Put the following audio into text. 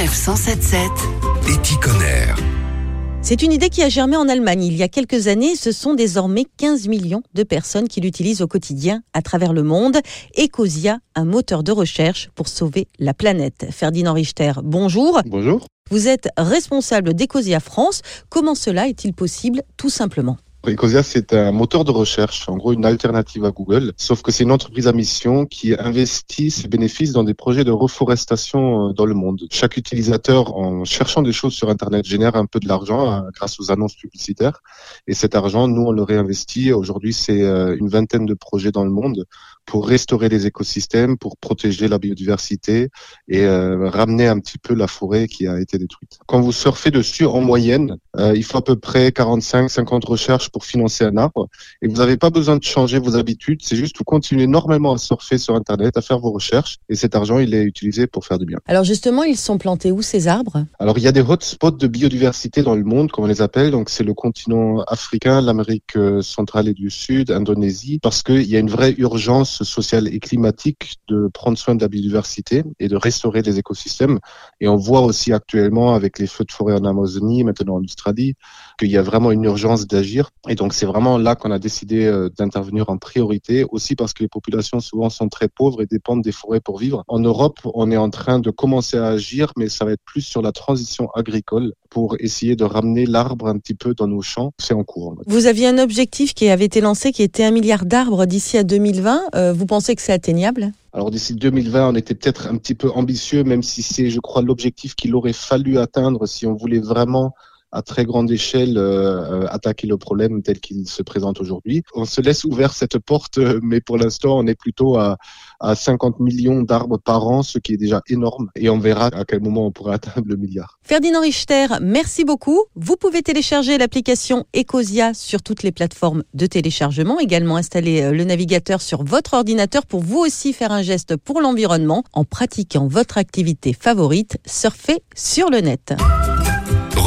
Sanef 177. Eticonner. C'est une idée qui a germé en Allemagne il y a quelques années. Ce sont désormais 15 millions de personnes qui l'utilisent au quotidien à travers le monde. Ecosia, un moteur de recherche pour sauver la planète. Ferdinand Richter, bonjour. Bonjour. Vous êtes responsable d'Ecosia France. Comment cela est-il possible tout simplement? Ecosia, c'est un moteur de recherche, en gros une alternative à Google, sauf que c'est une entreprise à mission qui investit ses bénéfices dans des projets de reforestation euh, dans le monde. Chaque utilisateur, en cherchant des choses sur Internet, génère un peu de l'argent euh, grâce aux annonces publicitaires. Et cet argent, nous, on le réinvestit. Aujourd'hui, c'est euh, une vingtaine de projets dans le monde pour restaurer les écosystèmes, pour protéger la biodiversité et ramener un petit peu la forêt qui a été détruite. Quand vous surfez dessus, en moyenne, il faut à peu près 45-50 recherches pour financer un arbre. Et vous n'avez pas besoin de changer vos habitudes. C'est juste vous continuez normalement à surfer sur Internet, à faire vos recherches. Et cet argent, il est utilisé pour faire du bien. Alors justement, ils sont plantés où ces arbres? Alors il y a des hotspots de biodiversité dans le monde, comme on les appelle. Donc c'est le continent africain, l'Amérique euh, centrale et du Sud, Indonésie, parce qu'il y a une vraie urgence sociale et climatique de prendre soin de la biodiversité et de restaurer les écosystèmes. Et on voit aussi actuellement avec les feux de forêt en Amazonie, maintenant en Australie, qu'il y a vraiment une urgence d'agir. Et donc c'est vraiment là qu'on a décidé euh, d'intervenir en priorité, aussi parce que les populations souvent sont très pauvres et dépendent des forêts pour vivre. En Europe, on est en train de commencer à agir, mais ça va être plus sur la transition agricole pour essayer de ramener l'arbre un petit peu dans nos champs. C'est en cours. Vous aviez un objectif qui avait été lancé, qui était un milliard d'arbres d'ici à 2020. Euh, vous pensez que c'est atteignable? Alors d'ici 2020, on était peut-être un petit peu ambitieux, même si c'est, je crois, l'objectif qu'il aurait fallu atteindre si on voulait vraiment à très grande échelle euh, attaquer le problème tel qu'il se présente aujourd'hui. On se laisse ouvert cette porte, euh, mais pour l'instant, on est plutôt à, à 50 millions d'arbres par an, ce qui est déjà énorme. Et on verra à quel moment on pourra atteindre le milliard. Ferdinand Richter, merci beaucoup. Vous pouvez télécharger l'application Ecosia sur toutes les plateformes de téléchargement. Également installer euh, le navigateur sur votre ordinateur pour vous aussi faire un geste pour l'environnement en pratiquant votre activité favorite, surfer sur le net.